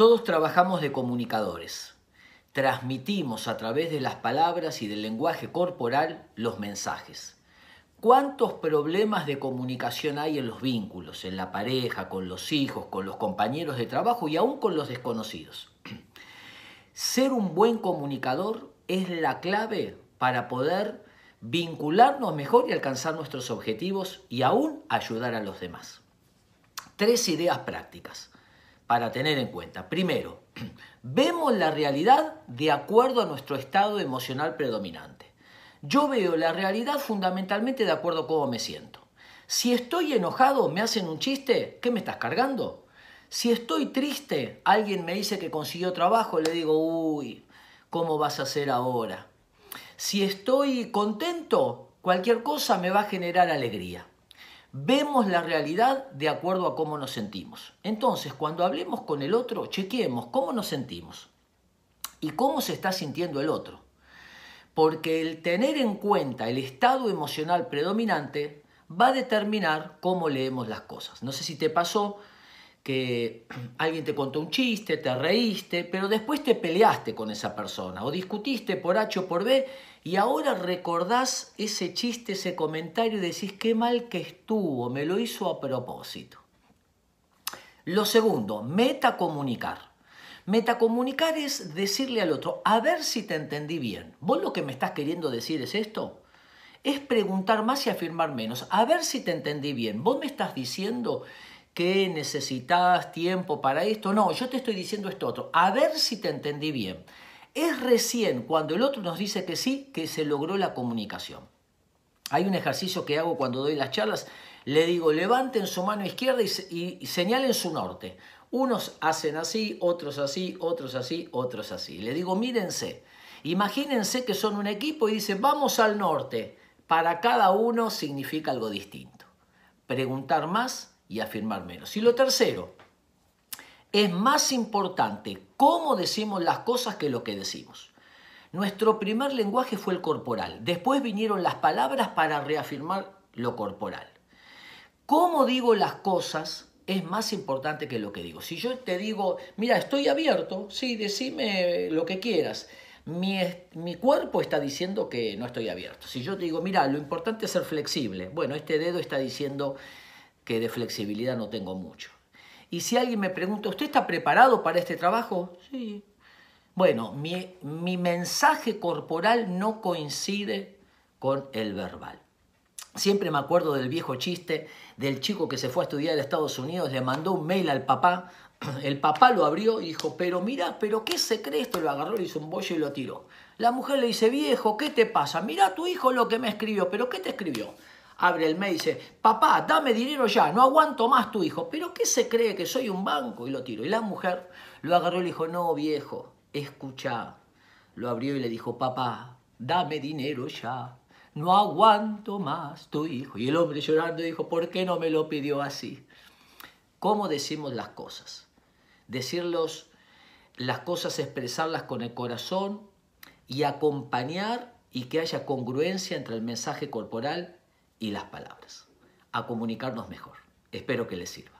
Todos trabajamos de comunicadores. Transmitimos a través de las palabras y del lenguaje corporal los mensajes. ¿Cuántos problemas de comunicación hay en los vínculos, en la pareja, con los hijos, con los compañeros de trabajo y aún con los desconocidos? Ser un buen comunicador es la clave para poder vincularnos mejor y alcanzar nuestros objetivos y aún ayudar a los demás. Tres ideas prácticas para tener en cuenta. Primero, vemos la realidad de acuerdo a nuestro estado emocional predominante. Yo veo la realidad fundamentalmente de acuerdo a cómo me siento. Si estoy enojado, me hacen un chiste, ¿qué me estás cargando? Si estoy triste, alguien me dice que consiguió trabajo, le digo, uy, ¿cómo vas a hacer ahora? Si estoy contento, cualquier cosa me va a generar alegría. Vemos la realidad de acuerdo a cómo nos sentimos. Entonces, cuando hablemos con el otro, chequeemos cómo nos sentimos y cómo se está sintiendo el otro. Porque el tener en cuenta el estado emocional predominante va a determinar cómo leemos las cosas. No sé si te pasó que alguien te contó un chiste, te reíste, pero después te peleaste con esa persona o discutiste por H o por B y ahora recordás ese chiste, ese comentario y decís qué mal que estuvo, me lo hizo a propósito. Lo segundo, metacomunicar. Metacomunicar es decirle al otro, a ver si te entendí bien. ¿Vos lo que me estás queriendo decir es esto? Es preguntar más y afirmar menos. A ver si te entendí bien. ¿Vos me estás diciendo que necesitas tiempo para esto? No, yo te estoy diciendo esto otro. A ver si te entendí bien. Es recién cuando el otro nos dice que sí que se logró la comunicación. Hay un ejercicio que hago cuando doy las charlas, le digo, levanten su mano izquierda y, señalen su norte. Unos hacen así, otros así, otros así, otros así. Le digo, mírense, imagínense que son un equipo y dicen, vamos al norte. Para cada uno significa algo distinto. Preguntar más y afirmar menos. Y lo tercero, es más importante cómo decimos las cosas que lo que decimos. Nuestro primer lenguaje fue el corporal, después vinieron las palabras para reafirmar lo corporal. Cómo digo las cosas es más importante que lo que digo. Si yo te digo, mira, estoy abierto, sí, decime lo que quieras. Mi, mi, cuerpo está diciendo que no estoy abierto. Si yo te digo, mira, lo importante es ser flexible, bueno, este dedo está diciendo que de flexibilidad no tengo mucho. Y si alguien me pregunta, ¿usted está preparado para este trabajo? Sí. Bueno, mi, mensaje corporal no coincide con el verbal. Siempre me acuerdo del viejo chiste del chico que se fue a estudiar a Estados Unidos, le mandó un mail al papá, el papá lo abrió y dijo, pero mira, pero ¿qué se cree esto? Lo agarró, le hizo un bollo y lo tiró. La mujer le dice, viejo, ¿qué te pasa? Mira tu hijo lo que me escribió, pero ¿qué te escribió? Abre el mail y dice, papá, dame dinero ya, no aguanto más tu hijo. ¿Pero qué se cree que soy un banco? Y lo tiro. Y la mujer lo agarró y le dijo, no, viejo, escucha. Lo abrió y le dijo, papá, dame dinero ya, no aguanto más tu hijo. Y el hombre llorando dijo, ¿por qué no me lo pidió así? ¿Cómo decimos las cosas? Decirlos, las cosas, expresarlas con el corazón y acompañar y que haya congruencia entre el mensaje corporal y las palabras, a comunicarnos mejor. Espero que les sirva.